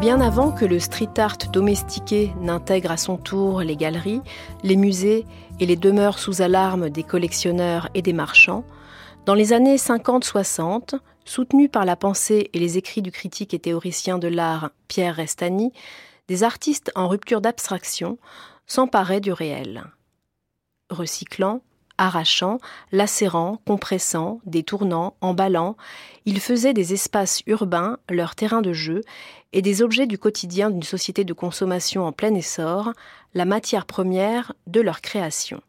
Bien avant que le street art domestiqué n'intègre à son tour les galeries, les musées et les demeures sous alarme des collectionneurs et des marchands, dans les années 50-60, soutenu par la pensée et les écrits du critique et théoricien de l'art Pierre Restani, des artistes en rupture d'abstraction s'emparaient du réel. Recyclant, arrachant, lacérant, compressant, détournant, emballant, ils faisaient des espaces urbains leur terrain de jeu et des objets du quotidien d'une société de consommation en plein essor la matière première de leur création.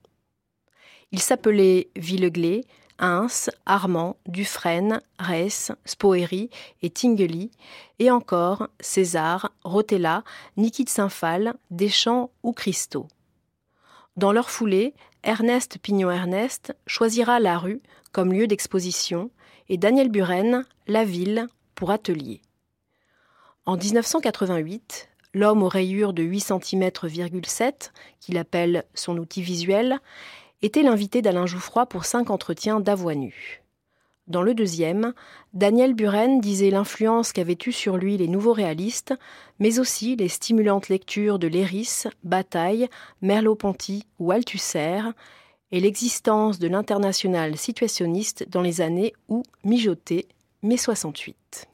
Ils s'appelaient Villeglé, Hins, Armand, Dufresne, Reiss, Spoeri et Tinguely, et encore César, Rotella, Niki de Saint-Phal, Deschamps ou Christo. Dans leur foulée, Ernest Pignon-Ernest choisira la rue comme lieu d'exposition et Daniel Buren la ville pour atelier. En 1988, l'homme aux rayures de 8 cm,7, qu'il appelle son outil visuel, était l'invité d'Alain Jouffroy pour cinq entretiens d'avoine. Dans le deuxième, Daniel Buren disait l'influence qu'avaient eue sur lui les nouveaux réalistes, mais aussi les stimulantes lectures de Léris, Bataille, Merleau-Ponty ou Althusser, et l'existence de l'international situationniste dans les années où mijotait mai 68.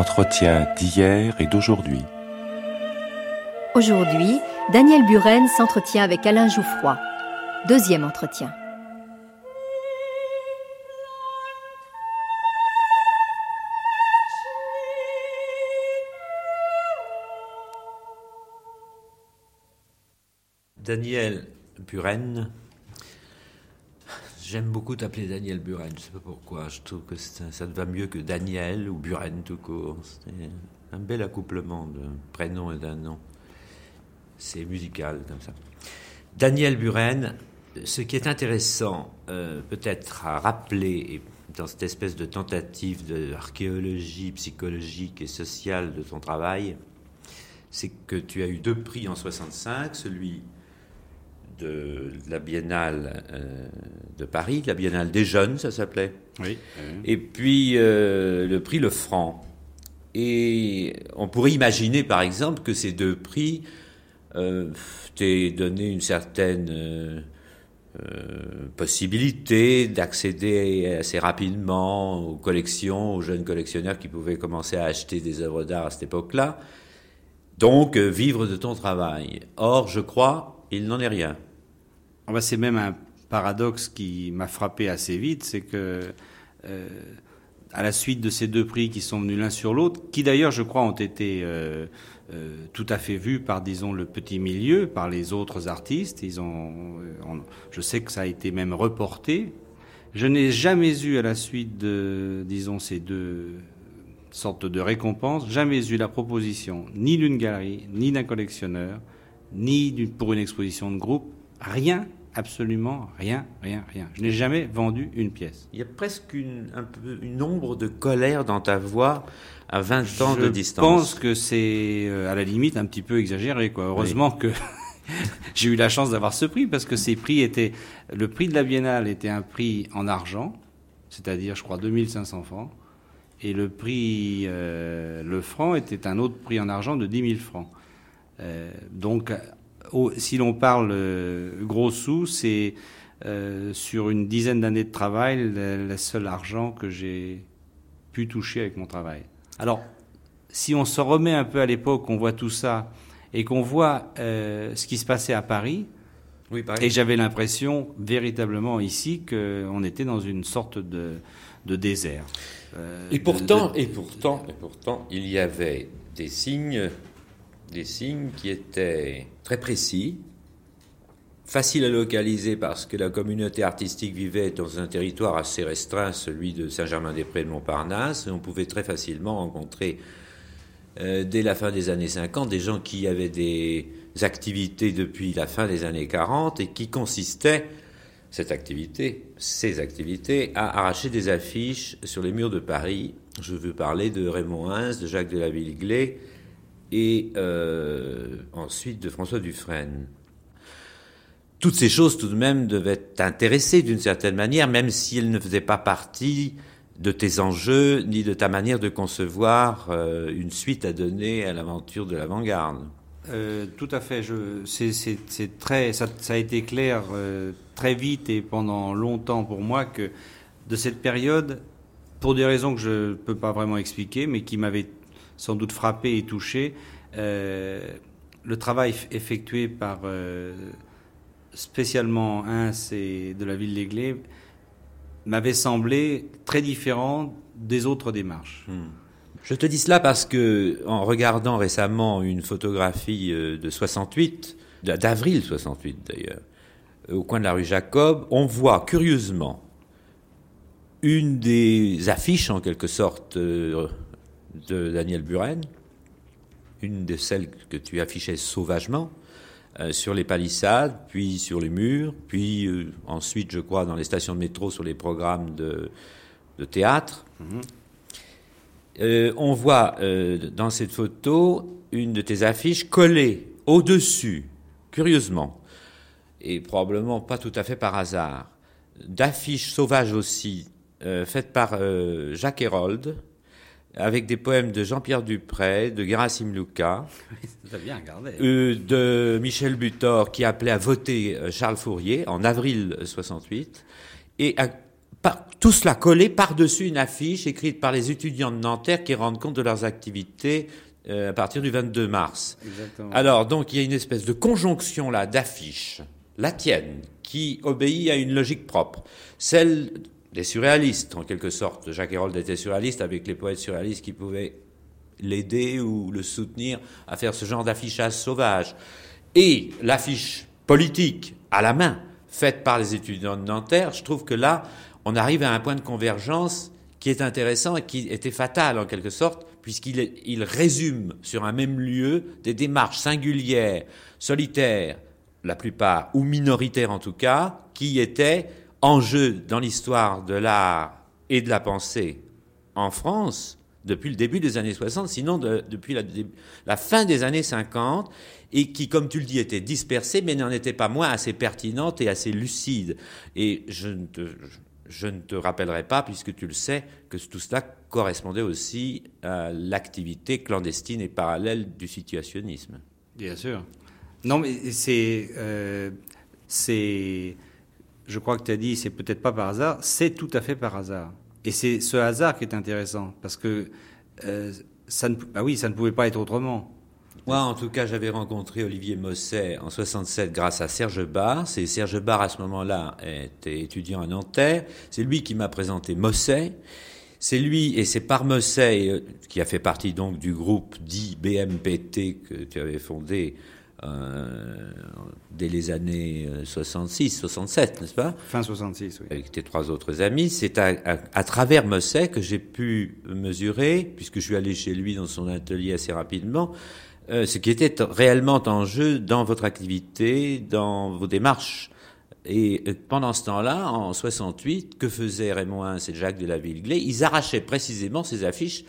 Entretien d'hier et d'aujourd'hui. Aujourd'hui, Daniel Buren s'entretient avec Alain Jouffroy. Deuxième entretien. Daniel Buren J'aime beaucoup t'appeler Daniel Buren, je sais pas pourquoi. Je trouve que ça te va mieux que Daniel ou Buren tout court. C'est un bel accouplement de prénom et d'un nom. C'est musical comme ça. Daniel Buren, ce qui est intéressant, euh, peut-être à rappeler dans cette espèce de tentative d'archéologie psychologique et sociale de ton travail, c'est que tu as eu deux prix en 65, celui de la Biennale euh, de Paris, la Biennale des jeunes, ça s'appelait. Oui. Et puis euh, le prix Le Franc. Et on pourrait imaginer, par exemple, que ces deux prix euh, t'aient donné une certaine euh, possibilité d'accéder assez rapidement aux collections, aux jeunes collectionneurs qui pouvaient commencer à acheter des œuvres d'art à cette époque-là. Donc, vivre de ton travail. Or, je crois, il n'en est rien. Ah bah, c'est même un paradoxe qui m'a frappé assez vite, c'est que euh, à la suite de ces deux prix qui sont venus l'un sur l'autre, qui d'ailleurs je crois ont été euh, euh, tout à fait vus par disons le petit milieu, par les autres artistes, ils ont, je sais que ça a été même reporté. Je n'ai jamais eu à la suite de disons ces deux sortes de récompenses, jamais eu la proposition ni d'une galerie, ni d'un collectionneur, ni pour une exposition de groupe, rien absolument rien, rien, rien. Je n'ai jamais vendu une pièce. Il y a presque une, un peu, une ombre de colère dans ta voix à 20 ans je de distance. Je pense que c'est euh, à la limite un petit peu exagéré. Quoi. Heureusement que j'ai eu la chance d'avoir ce prix parce que ces prix étaient. Le prix de la Biennale était un prix en argent, c'est-à-dire, je crois, 2500 francs. Et le prix, euh, le franc, était un autre prix en argent de 10 000 francs. Euh, donc, au, si l'on parle euh, gros sous, c'est euh, sur une dizaine d'années de travail le, seul argent que j'ai pu toucher avec mon travail. Alors, si on se remet un peu à l'époque, on voit tout ça et qu'on voit euh, ce qui se passait à Paris, oui, et j'avais l'impression véritablement ici qu'on était dans une sorte de, de désert. Euh, et pourtant, de, de... et pourtant, et pourtant, il y avait des signes, des signes qui étaient très précis, faciles à localiser parce que la communauté artistique vivait dans un territoire assez restreint, celui de Saint-Germain-des-Prés de Montparnasse, on pouvait très facilement rencontrer euh, dès la fin des années 50 des gens qui avaient des activités depuis la fin des années 40 et qui consistaient cette activité, ces activités, à arracher des affiches sur les murs de Paris. Je veux parler de Raymond Hins, de Jacques de la et euh, ensuite de François Dufresne. Toutes ces choses tout de même devaient t'intéresser d'une certaine manière, même si elles ne faisaient pas partie de tes enjeux ni de ta manière de concevoir euh, une suite à donner à l'aventure de l'avant-garde. Euh, tout à fait. C'est très, ça, ça, a été clair très vite et pendant longtemps pour moi que de cette période, pour des raisons que je ne peux pas vraiment expliquer, mais qui m'avaient sans doute frappé et touché, euh, le travail effectué par euh, spécialement et de la ville d'Aiglé m'avait semblé très différent des autres démarches. Hmm. Je te dis cela parce que, en regardant récemment une photographie euh, de 68, d'avril 68 d'ailleurs, au coin de la rue Jacob, on voit curieusement une des affiches, en quelque sorte, de Daniel Buren, une de celles que tu affichais sauvagement, euh, sur les palissades, puis sur les murs, puis euh, ensuite, je crois, dans les stations de métro, sur les programmes de, de théâtre. Mm-hmm. Euh, on voit dans cette photo une de tes affiches collée au-dessus, curieusement, et probablement pas tout à fait par hasard, d'affiches sauvages aussi, faites par Jacques Hérold, avec des poèmes de Jean-Pierre Dupré, de Gerasim Luca, bien. Euh, de Michel Butor, qui appelait à voter Charles Fourier en avril 68, et à, par, tout cela collé par-dessus une affiche écrite par les étudiants de Nanterre qui rendent compte de leurs activités euh, à partir du 22 mars. Exactement. Alors, donc, il y a une espèce de conjonction là d'affiches, la tienne, qui obéit à une logique propre, celle des surréalistes, en quelque sorte. Jacques Hérold était surréaliste avec les poètes surréalistes qui pouvaient l'aider ou le soutenir à faire ce genre d'affichage sauvage. Et l'affiche politique à la main, faite par les étudiants de Nanterre, je trouve que là, on arrive à un point de convergence qui est intéressant et qui était fatal en quelque sorte, puisqu'il il résume sur un même lieu des démarches singulières, solitaires, la plupart, ou minoritaires en tout cas, qui étaient en jeu dans l'histoire de l'art et de la pensée en France depuis le début des années 60, sinon de, depuis la, fin des années 50, et qui, comme tu le dis, étaient dispersées, mais n'en étaient pas moins assez pertinentes et assez lucides. Et je ne te, rappellerai pas, puisque tu le sais, que tout cela correspondait aussi à l'activité clandestine et parallèle du situationnisme. Bien sûr. Non, mais c'est. Euh, c'est je crois que tu as dit, c'est peut-être pas par hasard, c'est tout à fait par hasard. Et c'est ce hasard qui est intéressant, parce que euh, ça ne, bah oui, ça ne pouvait pas être autrement. Moi, en tout cas, j'avais rencontré Olivier Mosset en 67 grâce à Serge Barr. C'est Serge Barr, à ce moment-là, était étudiant à Nanterre. C'est lui qui m'a présenté Mosset. C'est lui, et c'est par Mosset, qui a fait partie donc du groupe dit BMPT que tu avais fondé euh, dès les années 66, 67, n'est-ce pas? Fin 66, oui. Avec tes trois autres amis. C'est à, à, à, travers Mosset que j'ai pu mesurer, puisque je suis allé chez lui dans son atelier assez rapidement, euh, ce qui était réellement en jeu dans votre activité, dans vos démarches Et euh, pendant ce temps-là, en 68, que faisaient Raymond Hins et Jacques de la Villeglay? Ils arrachaient précisément ces affiches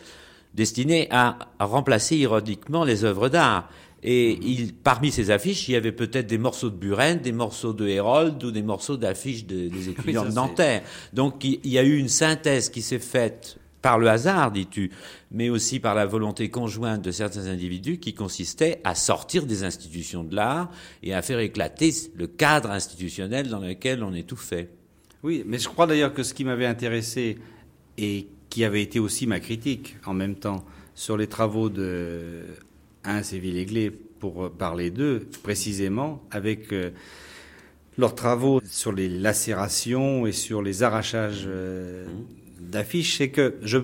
destinées à, remplacer ironiquement les œuvres d'art. Et il, parmi ces affiches, il y avait peut-être des morceaux de Buren, des morceaux de Hérold ou des morceaux d'affiches des étudiants de Nanterre. Donc il y a eu une synthèse qui s'est faite par le hasard, dis-tu, mais aussi par la volonté conjointe de certains individus qui consistait à sortir des institutions de l'art et à faire éclater le cadre institutionnel dans lequel on est tout fait. Oui, mais je crois d'ailleurs que ce qui m'avait intéressé et qui avait été aussi ma critique en même temps sur les travaux de Hins et Villeglé, pour parler d'eux précisément, avec euh, leurs travaux sur les lacérations et sur les arrachages euh, mmh d'affiches, c'est que je,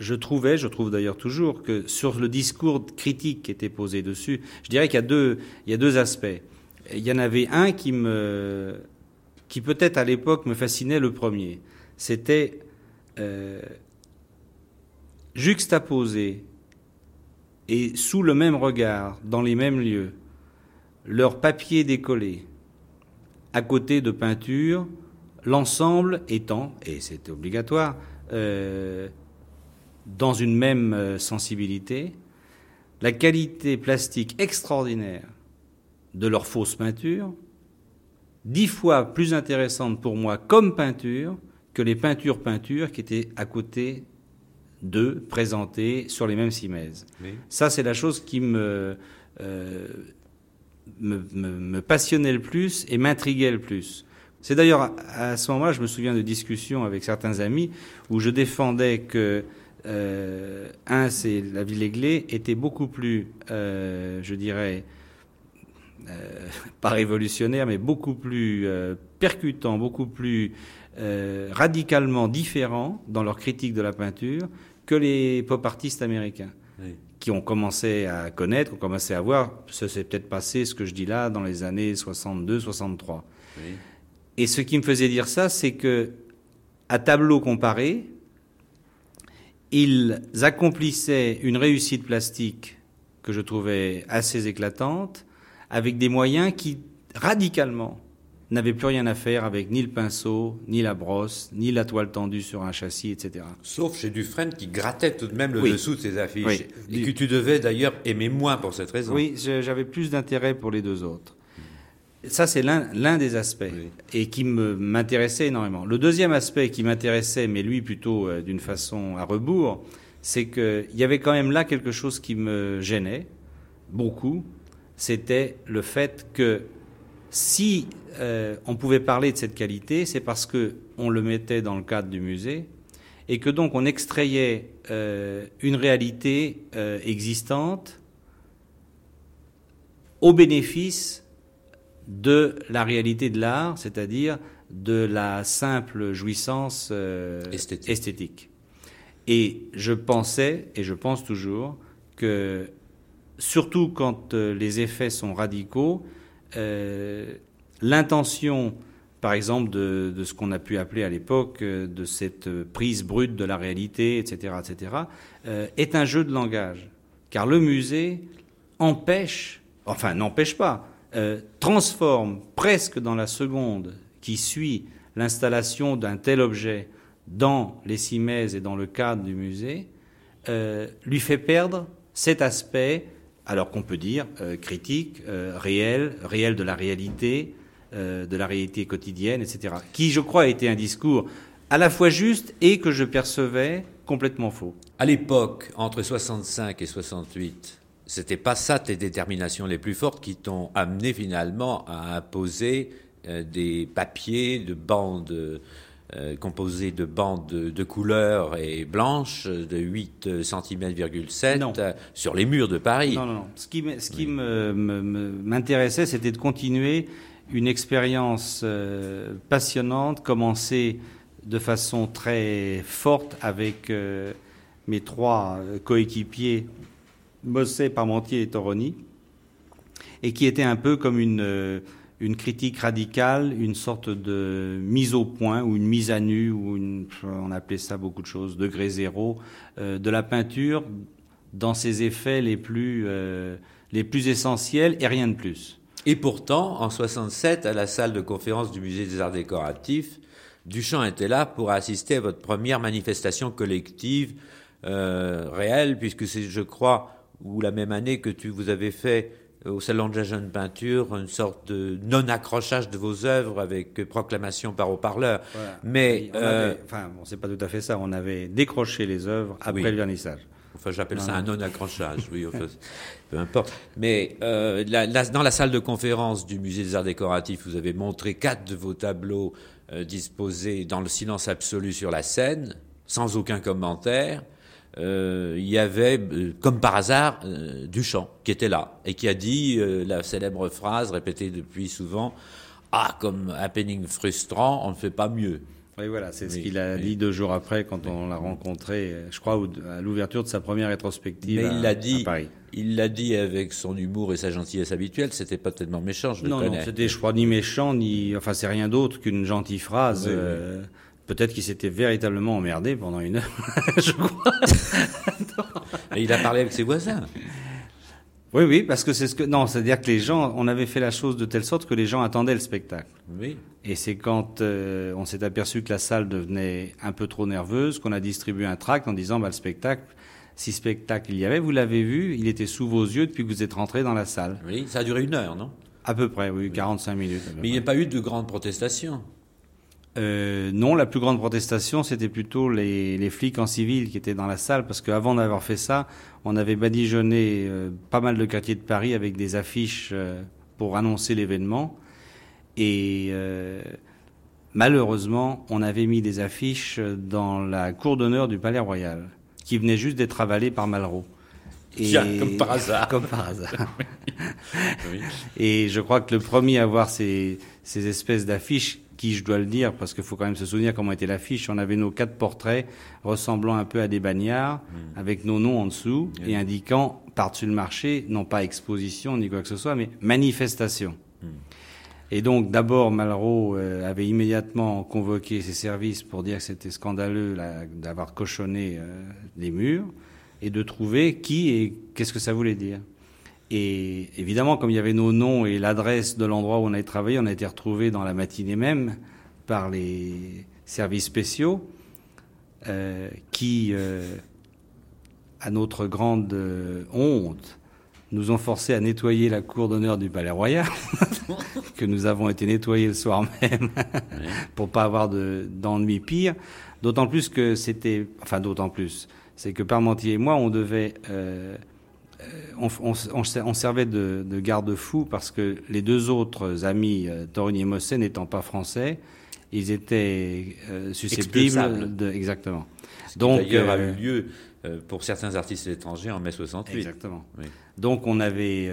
je trouvais, je trouve d'ailleurs toujours, que sur le discours critique qui était posé dessus, je dirais qu'il y a deux, il y a deux aspects. Il y en avait un qui me, qui peut-être à l'époque me fascinait le premier. C'était euh, juxtaposer et sous le même regard, dans les mêmes lieux, leur papier décollé à côté de peintures l'ensemble étant, et c'est obligatoire, euh, dans une même euh, sensibilité, la qualité plastique extraordinaire de leur fausse peinture, dix fois plus intéressante pour moi comme peinture que les peintures peintures qui étaient à côté d'eux, présentées sur les mêmes simèzes. Ça, c'est la chose qui me, euh, me passionnait le plus et m'intriguait le plus. C'est d'ailleurs à ce moment-là, je me souviens de discussions avec certains amis où je défendais que euh, un, c'est la ville aiglée, était beaucoup plus, euh, je dirais, euh, pas révolutionnaire, mais beaucoup plus percutant, beaucoup plus radicalement différent dans leur critique de la peinture que les pop artistes américains. qui ont commencé à connaître, ont commencé à voir, ça s'est peut-être passé, ce que je dis là, dans les années 62-63. Oui. Et ce qui me faisait dire ça, c'est que, à tableau comparé, ils accomplissaient une réussite plastique que je trouvais assez éclatante, avec des moyens qui, radicalement, n'avaient plus rien à faire avec ni le pinceau, ni la brosse, ni la toile tendue sur un châssis, etc. Sauf chez Dufresne qui grattait tout de même le dessous de ses affiches. Et que tu devais d'ailleurs aimer moins pour cette raison. Oui, j'avais plus d'intérêt pour les deux autres. Ça, c'est l'un des aspects et qui m'intéressait énormément. Le deuxième aspect qui m'intéressait, mais lui plutôt euh, d'une façon à rebours, c'est qu'il y avait quand même là quelque chose qui me gênait beaucoup. C'était le fait que si euh, on pouvait parler de cette qualité, c'est parce que on le mettait dans le cadre du musée et que donc on extrayait euh, une réalité existante au bénéfice de la réalité de l'art, c'est-à-dire de la simple jouissance euh, esthétique. Et je pensais, et je pense toujours, que surtout quand euh, les effets sont radicaux, euh, l'intention, par exemple, de, ce qu'on a pu appeler à l'époque de cette prise brute de la réalité, etc., etc., est un jeu de langage. Car le musée empêche, enfin n'empêche pas, euh, transforme presque dans la seconde qui suit l'installation d'un tel objet dans les cimaises et dans le cadre du musée, euh, lui fait perdre cet aspect, alors qu'on peut dire euh, critique, réel, réel de la réalité, de la réalité quotidienne, etc. Qui, je crois, a été un discours à la fois juste et que je percevais complètement faux. À l'époque, entre 65 et 68, c'était pas ça tes déterminations les plus fortes qui t'ont amené finalement à imposer euh, des papiers de bandes euh, composés de bandes de, couleurs et blanches de 8 cm,7 euh, sur les murs de Paris. Non, non, non. Ce qui, ce qui m'intéressait, c'était de continuer une expérience passionnante, commencée de façon très forte avec mes trois coéquipiers Bosset, Parmentier et Toroni, et qui était un peu comme une, euh, une critique radicale, une sorte de mise au point ou une mise à nu, ou une, on appelait ça beaucoup de choses, degré zéro, euh, de la peinture dans ses effets les plus, euh, les plus essentiels et rien de plus. Et pourtant, en 67, à la salle de conférence du musée des arts décoratifs, Duchamp était là pour assister à votre première manifestation collective euh, réelle, puisque c'est, je crois, ou la même année que tu vous avez fait au Salon de la Jeune Peinture, une sorte de non-accrochage de vos œuvres avec proclamation par haut-parleur. Mais, euh, enfin, bon, c'est pas tout à fait ça. On avait décroché les œuvres après le vernissage. Enfin, j'appelle ça un non-accrochage, oui, peu importe. Mais euh, dans la salle de conférence du Musée des Arts Décoratifs, vous avez montré quatre de vos tableaux euh, disposés dans le silence absolu sur la scène, sans aucun commentaire. Euh, il y avait, euh, comme par hasard, euh, Duchamp qui était là et qui a dit la célèbre phrase répétée depuis souvent Ah, comme happening frustrant, on ne fait pas mieux. Oui, voilà, c'est ce qu'il a dit deux jours après quand on l'a rencontré, je crois, à l'ouverture de sa première rétrospective Mais il l'a dit, Il l'a dit avec son humour et sa gentillesse habituelle. C'était pas tellement méchant, je non, le connais. Non, c'était, je crois, ni méchant ni, enfin, c'est rien d'autre qu'une gentille phrase. Peut-être qu'il s'était véritablement emmerdé pendant une heure, je crois. Et il a parlé avec ses voisins. Oui, oui, parce que c'est ce que non, c'est-à-dire que les gens, on avait fait la chose de telle sorte que les gens attendaient le spectacle. Oui. Et c'est quand euh, on s'est aperçu que la salle devenait un peu trop nerveuse qu'on a distribué un tract en disant bah, le spectacle, si spectacle il y avait, vous l'avez vu, il était sous vos yeux depuis que vous êtes rentré dans la salle. Oui, ça a duré une heure, non? À peu près, oui, 45 minutes. Mais il n'y a pas eu de grandes protestations. Euh, non, la plus grande protestation, c'était plutôt les, les, flics en civil qui étaient dans la salle, parce qu'avant d'avoir fait ça, on avait badigeonné euh, pas mal de quartiers de Paris avec des affiches euh, pour annoncer l'événement. Et euh, malheureusement, on avait mis des affiches dans la cour d'honneur du Palais Royal, qui venait juste d'être avalée par Malraux. Et, comme par hasard. Comme par hasard. oui. Et je crois que le premier à voir ces, ces espèces d'affiches qui, je dois le dire, parce qu'il faut quand même se souvenir comment était l'affiche, on avait nos quatre portraits ressemblant un peu à des bagnards, hmm. avec nos noms en dessous, et indiquant par-dessus le marché, non pas exposition ni quoi que ce soit, mais manifestation. Hmm. Et donc, d'abord, Malraux euh, avait immédiatement convoqué ses services pour dire que c'était scandaleux d'avoir cochonné euh, les murs, et de trouver qui et qu'est-ce que ça voulait dire. Et évidemment, comme il y avait nos noms et l'adresse de l'endroit où on avait travaillé, on a été retrouvés dans la matinée même par les services spéciaux euh, qui, euh, à notre grande euh, honte, nous ont forcés à nettoyer la cour d'honneur du Palais Royal, que nous avons été nettoyés le soir même pour pas avoir d'ennui pire. D'autant plus que c'était, enfin d'autant plus, c'est que Parmentier et moi, on devait euh, on, on, servait de, garde-fou parce que les deux autres amis, euh, Torigny et Mossé, n'étant pas français, ils étaient euh, susceptibles de. Exactement. Donc, d'ailleurs a eu euh, lieu pour certains artistes étrangers en mai 68. Exactement. Donc on avait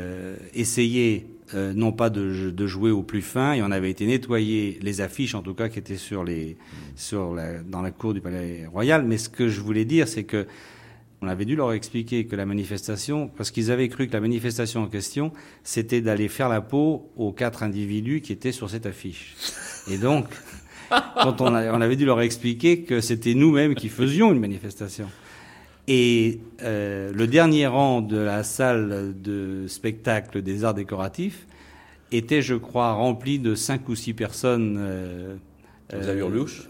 essayé non pas de, jouer au plus fin, et on avait été nettoyer les affiches, en tout cas, qui étaient sur les, sur dans la cour du Palais Royal. Mais ce que je voulais dire, c'est que on avait dû leur expliquer que la manifestation, parce qu'ils avaient cru que la manifestation en question, c'était d'aller faire la peau aux quatre individus qui étaient sur cette affiche. Et donc, quand on, avait dû leur expliquer que c'était nous-mêmes qui faisions une manifestation. Et euh, le dernier rang de la salle de spectacle des arts décoratifs était, je crois, rempli de cinq ou six personnes. Euh, euh,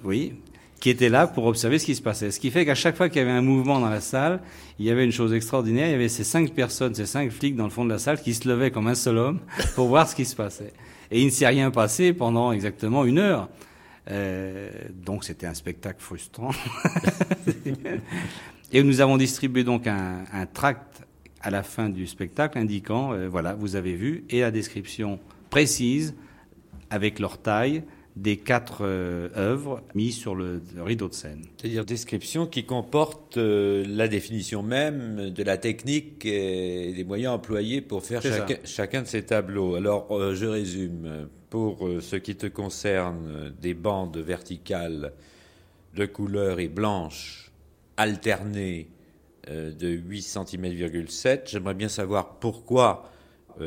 Oui, qui étaient là pour observer ce qui se passait. Ce qui fait qu'à chaque fois qu'il y avait un mouvement dans la salle, il y avait une chose extraordinaire, il y avait ces cinq personnes, ces cinq flics dans le fond de la salle qui se levaient comme un seul homme pour voir ce qui se passait. Et il ne s'est rien passé pendant exactement une heure. Euh, donc c'était un spectacle frustrant. Et nous avons distribué donc un, tract à la fin du spectacle indiquant, euh, voilà, vous avez vu, et la description précise avec leur taille, des quatre euh, œuvres mises sur le, rideau de scène. C'est-à-dire description qui comporte euh, la définition même de la technique et des moyens employés pour faire chacun de ces tableaux. Alors, euh, je résume. Pour ce qui te concerne, des bandes verticales de couleur et blanches alternées de 8 cm,7. J'aimerais bien savoir pourquoi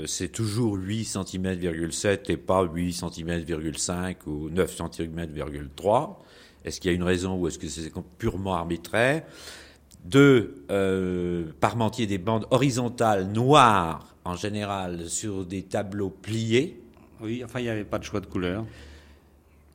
c'est toujours 8 cm,7 et pas 8 cm,5 ou 9 cm,3 Est-ce qu'il y a une raison ou est-ce que c'est purement arbitraire? Deux, euh, Parmentier des bandes horizontales noires en général sur des tableaux pliés. Oui, enfin, il n'y avait pas de choix de couleur.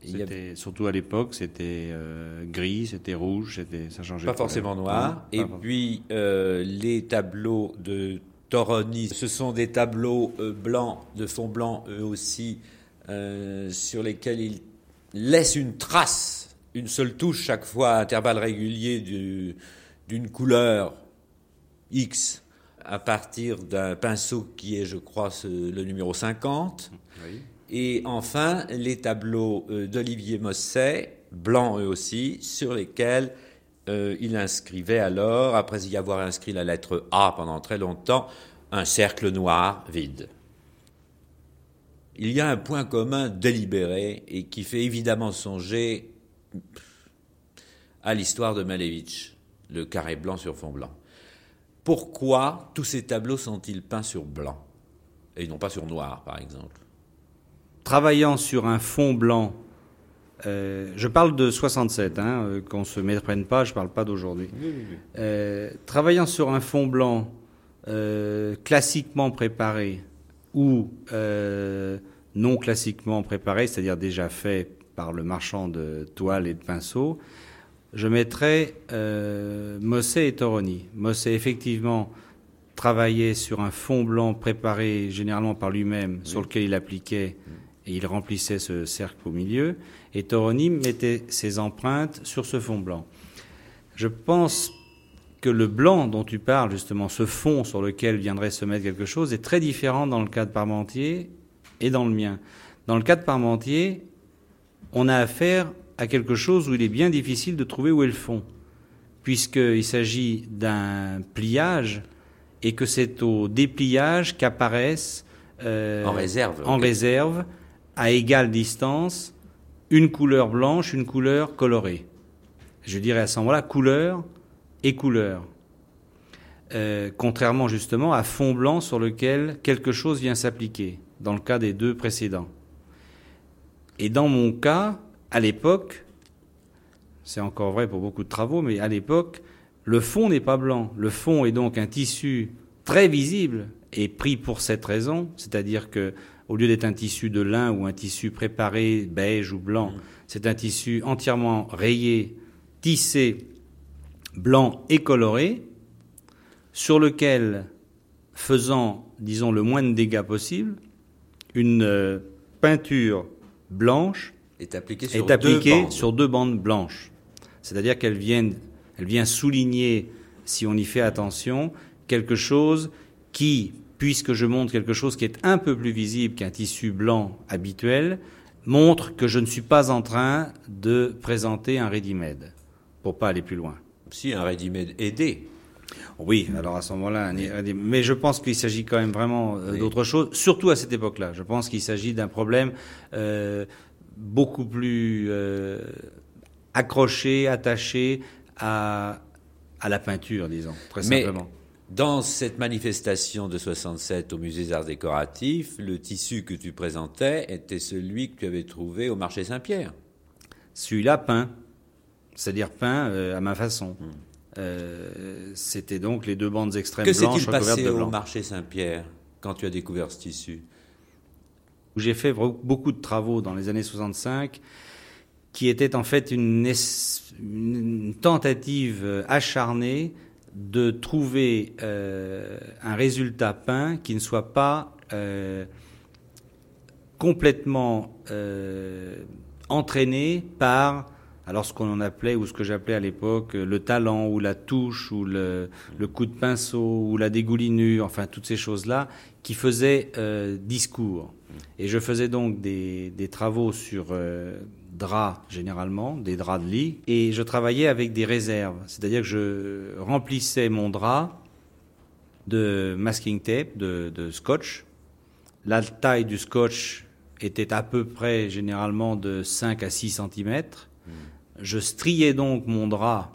Avait- C'était- Surtout à l'époque, c'était euh, gris, c'était rouge, ça changeait. pas forcément noir. Et pas- puis euh, les tableaux de Toroni, ce sont des tableaux euh, blancs, de fond blanc eux aussi, euh, sur lesquels il laisse une trace, une seule touche chaque fois à intervalles réguliers du- d'une couleur X à partir d'un pinceau qui est, je crois, ce- le numéro 50. Oui. Et enfin, les tableaux euh, d'Olivier Mosset, blancs eux aussi, sur lesquels euh, il inscrivait alors, après y avoir inscrit la lettre A pendant très longtemps, un cercle noir vide. Il y a un point commun délibéré et qui fait évidemment songer à l'histoire de Malevich, le carré blanc sur fond blanc. Pourquoi tous ces tableaux sont-ils peints sur blanc et non pas sur noir, par exemple? Travaillant sur un fond blanc, euh, je parle de 67, hein, euh, qu'on se méprenne pas, je parle pas d'aujourd'hui. Euh, travaillant sur un fond blanc classiquement préparé ou non classiquement préparé, c'est-à-dire déjà fait par le marchand de toile et de pinceaux, je mettrais Mosset et Toroni. Mosset, effectivement, travaillait sur un fond blanc préparé généralement par lui-même, sur lequel il appliquait et il remplissait ce cercle au milieu, et Toroni mettait ses empreintes sur ce fond blanc. Je pense que le blanc dont tu parles, justement, ce fond sur lequel viendrait se mettre quelque chose, est très différent dans le cas de Parmentier et dans le mien. Dans le cas de Parmentier, on a affaire à quelque chose où il est bien difficile de trouver où est le fond, puisqu'il s'agit d'un pliage et que c'est au dépliage qu'apparaissent euh, En réserve. en réserve, à égale distance, une couleur blanche, une couleur colorée. Je dirais à ce moment-là couleur et couleur. Euh, contrairement justement à fond blanc sur lequel quelque chose vient s'appliquer, dans le cas des deux précédents. Et dans mon cas, à l'époque, c'est encore vrai pour beaucoup de travaux, mais à l'époque, le fond n'est pas blanc. Le fond est donc un tissu très visible et pris pour cette raison, c'est-à-dire que au lieu d'être un tissu de lin ou un tissu préparé beige ou blanc, c'est un tissu entièrement rayé, tissé, blanc et coloré, sur lequel, faisant, disons, le moins de dégâts possible, une euh, peinture blanche est appliqué sur est appliquée deux sur deux bandes blanches. C'est-à-dire qu'elle vient, elle vient souligner, si on y fait attention, quelque chose qui, puisque je montre quelque chose qui est un peu plus visible qu'un tissu blanc habituel, montre que je ne suis pas en train de présenter un ready-made, pour pas aller plus loin. Si un ready-made aidé. Oui, alors à ce moment-là, mais je pense qu'il s'agit quand même vraiment euh, d'autre chose, surtout à cette époque-là. Je pense qu'il s'agit d'un problème euh, beaucoup plus euh, accroché, attaché à, à la peinture, disons, très Mais simplement. Dans cette manifestation de 67 au musée des Arts Décoratifs, le tissu que tu présentais était celui que tu avais trouvé au marché Saint-Pierre. Celui-là peint, c'est-à-dire peint euh, à ma façon. Euh, C'était donc les deux bandes extrêmes Que blanches s'est-il recouvertes passé de au blanc. marché Saint-Pierre quand tu as découvert ce tissu? Où j'ai fait beaucoup de travaux dans les années 65, qui étaient en fait une tentative euh, acharnée de trouver euh, un résultat peint qui ne soit pas euh, complètement euh, entraîné par alors ce qu'on en appelait ou ce que j'appelais à l'époque le talent ou la touche ou le, coup de pinceau ou la dégoulinure, enfin toutes ces choses-là qui faisaient discours. Et je faisais donc des, travaux sur draps généralement, des draps de lit, et je travaillais avec des réserves, c'est-à-dire que je remplissais mon drap de masking tape, de, de scotch. La taille du scotch était à peu près généralement de 5 à 6 cm. Je striais donc mon drap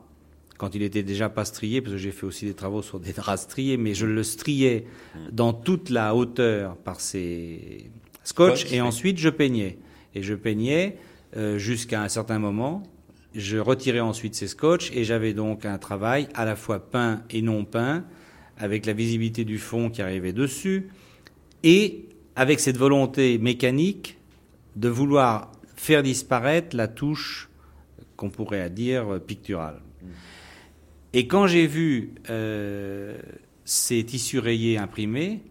quand il était déjà pas strié, parce que j'ai fait aussi des travaux sur des draps striés, mais je le striais dans toute la hauteur par ces scotch, Scotch, et oui. ensuite je peignais. Et je peignais euh, jusqu'à un certain moment, je retirais ensuite ces scotch et j'avais donc un travail à la fois peint et non peint, avec la visibilité du fond qui arrivait dessus, et avec cette volonté mécanique de vouloir faire disparaître la touche qu'on pourrait dire picturale. Et quand j'ai vu euh, ces tissus rayés imprimés,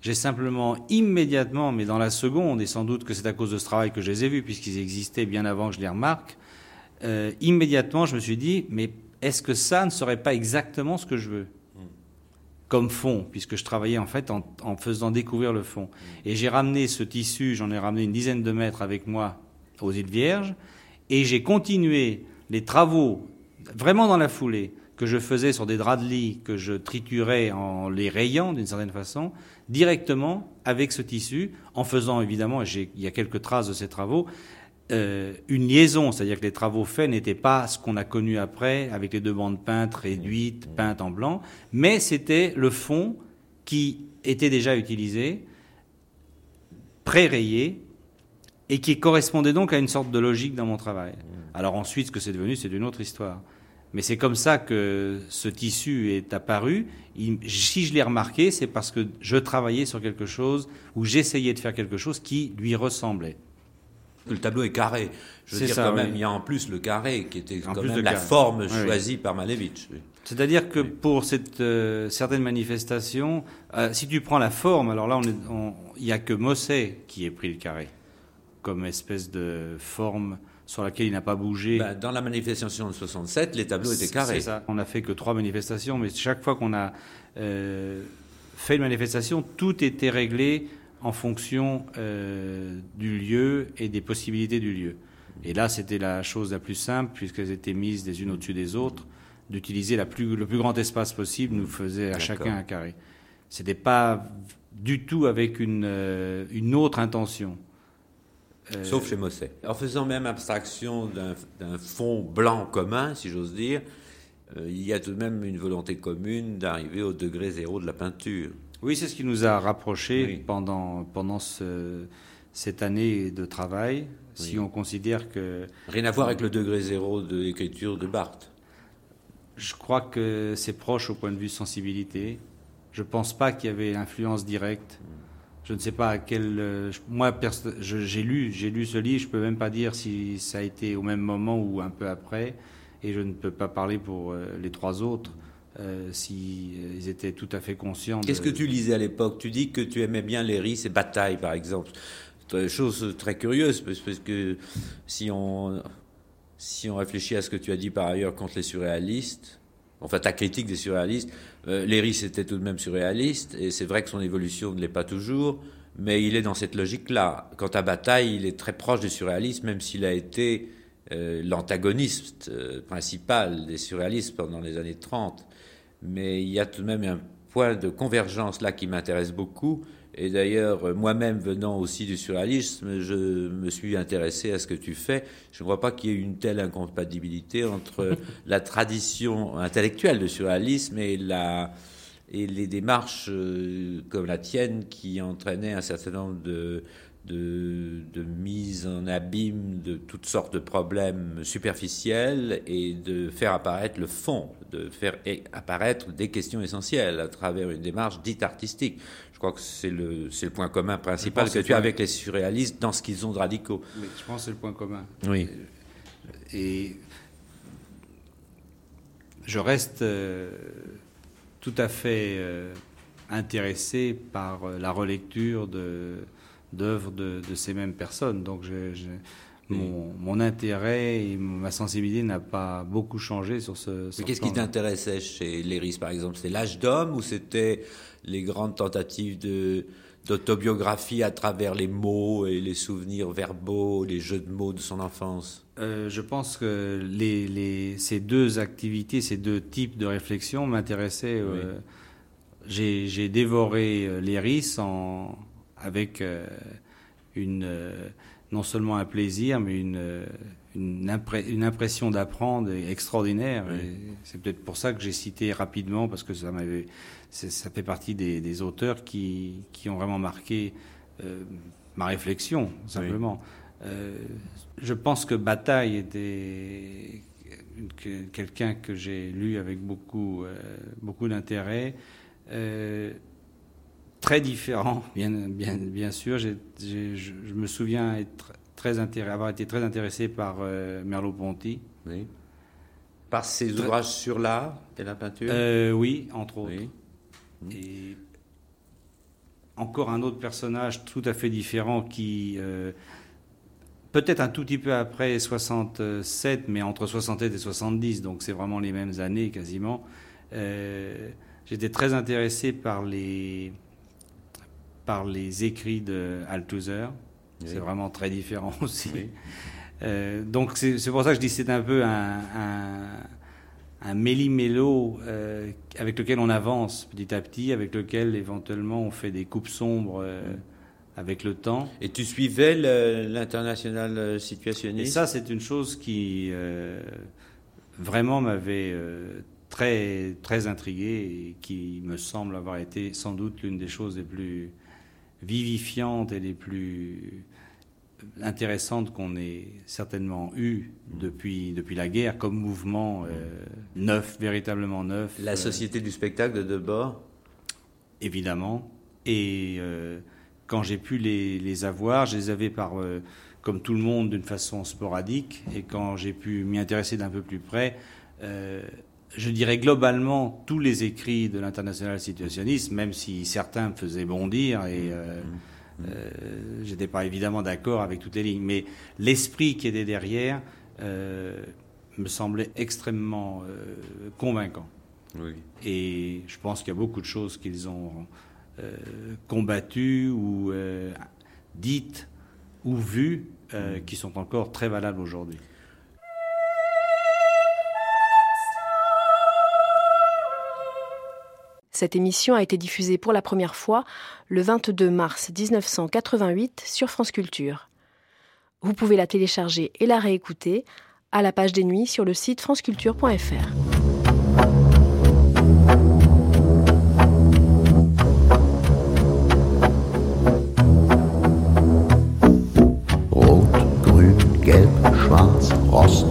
j'ai simplement immédiatement, mais dans la seconde, et sans doute que c'est à cause de ce travail que je les ai vus, puisqu'ils existaient bien avant que je les remarque, euh, immédiatement je me suis dit, mais est-ce que ça ne serait pas exactement ce que je veux comme fond, puisque je travaillais en fait en, en faisant découvrir le fond. Et j'ai ramené ce tissu, j'en ai ramené une dizaine de mètres avec moi aux îles Vierges, et j'ai continué les travaux vraiment dans la foulée que je faisais sur des draps de lit que je triturais en les rayant d'une certaine façon, directement avec ce tissu, en faisant évidemment, il y a quelques traces de ces travaux, euh, une liaison, c'est-à-dire que les travaux faits n'étaient pas ce qu'on a connu après, avec les deux bandes peintes réduites, peintes en blanc, mais c'était le fond qui était déjà utilisé, pré-rayé, et qui correspondait donc à une sorte de logique dans mon travail. Alors ensuite, ce que c'est devenu, c'est une autre histoire. Mais c'est comme ça que ce tissu est apparu. si je l'ai remarqué, c'est parce que je travaillais sur quelque chose ou j'essayais de faire quelque chose qui lui ressemblait. Le tableau est carré. Je veux dire quand même, il y a en plus le carré qui était quand même la forme choisie par Malevich. C'est-à-dire que pour cette euh, certaines manifestations, euh, si tu prends la forme, alors là, il n'y a que Mosset qui ait pris le carré comme espèce de forme sur laquelle il n'a pas bougé. Ben, dans la manifestation de 67, les tableaux étaient carrés. Ça. On n'a fait que trois manifestations, mais chaque fois qu'on a euh, fait une manifestation, tout était réglé en fonction euh, du lieu et des possibilités du lieu. Et là, c'était la chose la plus simple, puisqu'elles étaient mises les unes au-dessus des autres, d'utiliser le plus grand espace possible nous faisait à chacun un carré. C'était pas du tout avec une, euh, une autre intention. Euh, Sauf chez Mosset. En faisant même abstraction d'un fond blanc commun, si j'ose dire, euh, il y a tout de même une volonté commune d'arriver au degré zéro de la peinture. Oui, c'est ce qui nous a rapprochés pendant, pendant cette année de travail, si on considère que... Rien à voir avec le degré zéro de l'écriture de Barthes. Je crois que c'est proche au point de vue sensibilité. Je ne pense pas qu'il y avait influence directe. Je ne sais pas à quel. Euh, moi, j'ai lu, j'ai lu ce livre. Je peux même pas dire si ça a été au même moment ou un peu après, et je ne peux pas parler pour euh, les trois autres. Euh, s'ils étaient tout à fait conscients. Qu'est-ce que tu lisais à l'époque? Tu dis que tu aimais bien Léris et Bataille, par exemple. Chose très curieuse, parce que si on, si on réfléchit à ce que tu as dit par ailleurs contre les surréalistes, enfin ta critique des surréalistes, euh, était tout de même surréaliste, et c'est vrai que son évolution ne l'est pas toujours, mais il est dans cette logique-là. Quant à Bataille, il est très proche du surréalisme, même s'il a été euh, l'antagoniste euh, principal des surréalistes pendant les années 30. Mais il y a tout de même un point de convergence là qui m'intéresse beaucoup, et d'ailleurs, moi-même venant aussi du surréalisme, je me suis intéressé à ce que tu fais. Je ne crois pas qu'il y ait une telle incompatibilité entre la tradition intellectuelle du surréalisme et les démarches euh, comme la tienne qui entraînaient un certain nombre de, de, de, mise en abîme de toutes sortes de problèmes superficiels et de faire apparaître le fond, de faire apparaître des questions essentielles à travers une démarche dite artistique. Je crois que c'est le, le point commun principal que tu as avec les surréalistes dans ce qu'ils ont de radicaux. Oui, je pense que c'est le point commun. Oui. Et je reste euh, tout à fait euh, intéressé par euh, la relecture d'œuvres de, de, ces mêmes personnes. Donc je, mon, mon, intérêt et ma sensibilité n'a pas beaucoup changé sur ce. Mais qu'est-ce qui t'intéressait chez Léris, par exemple? C'était l'âge d'homme ou c'était les grandes tentatives de d'autobiographie à travers les mots et les souvenirs verbaux, les jeux de mots de son enfance? Euh, Je pense que les, les, ces deux activités, ces deux types de réflexion m'intéressaient. Euh, j'ai dévoré euh, Léris en, avec euh, une, non seulement un plaisir, mais une, une, une impression d'apprendre extraordinaire. C'est peut-être pour ça que j'ai cité rapidement, parce que ça m'avait ça fait partie des, des auteurs qui, qui, ont vraiment marqué euh, ma réflexion, simplement. je pense que Bataille était quelqu'un que j'ai lu avec beaucoup, beaucoup d'intérêt très différent, bien, bien, bien sûr. je me souviens être très avoir été très intéressé par euh, Merleau-Ponty. Oui. Par ses ouvrages sur l'art et la peinture euh, Oui, entre autres. Et encore un autre personnage tout à fait différent qui, euh, peut-être un tout petit peu après 67, mais entre 67 et 70, donc c'est vraiment les mêmes années quasiment. J'étais très intéressé par les, par les écrits de Althusser. C'est vraiment très différent aussi. Euh, donc c'est pour ça que je dis c'est un peu un, un, méli-mélo euh, avec lequel on avance petit à petit, avec lequel éventuellement on fait des coupes sombres euh, avec le temps. Et tu suivais l'international situationniste? Et ça c'est une chose qui vraiment m'avait très, très intrigué et qui me semble avoir été sans doute l'une des choses les plus vivifiantes et les plus intéressantes qu'on ait certainement eues depuis, depuis la guerre comme mouvement euh, neuf, véritablement neuf. La Société du spectacle de Debord Évidemment. Et euh, quand j'ai pu les, les, avoir, je les avais par, euh, comme tout le monde d'une façon sporadique. Et quand j'ai pu m'y intéresser d'un peu plus près, je dirais globalement tous les écrits de l'international situationniste, même si certains me faisaient bondir et euh, mmh. euh, j'étais pas évidemment d'accord avec toutes les lignes, mais l'esprit qui était derrière euh, me semblait extrêmement euh, convaincant. Oui. Et je pense qu'il y a beaucoup de choses qu'ils ont combattues ou dites ou vues mmh. qui sont encore très valables aujourd'hui. Cette émission a été diffusée pour la première fois le 22 mars 1988 sur France Culture. Vous pouvez la télécharger et la réécouter à la page des nuits sur le site franceculture.fr. Schwarz,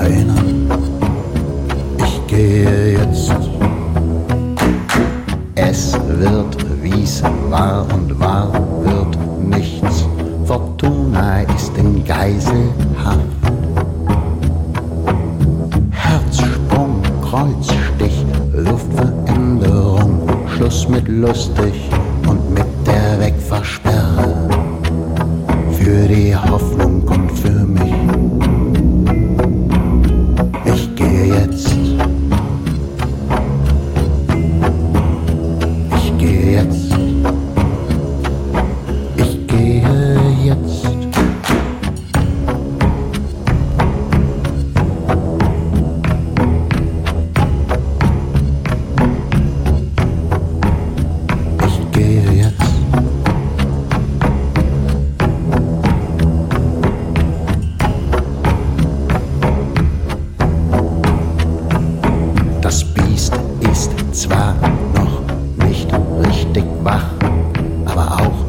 erinnern. Ich gehe jetzt. Es wird, wie's war und wahr wird nichts. Fortuna ist in Geiselhaft. Herzsprung, Kreuzstich, Luftveränderung, Schluss mit lustig Dick Bach, aber auch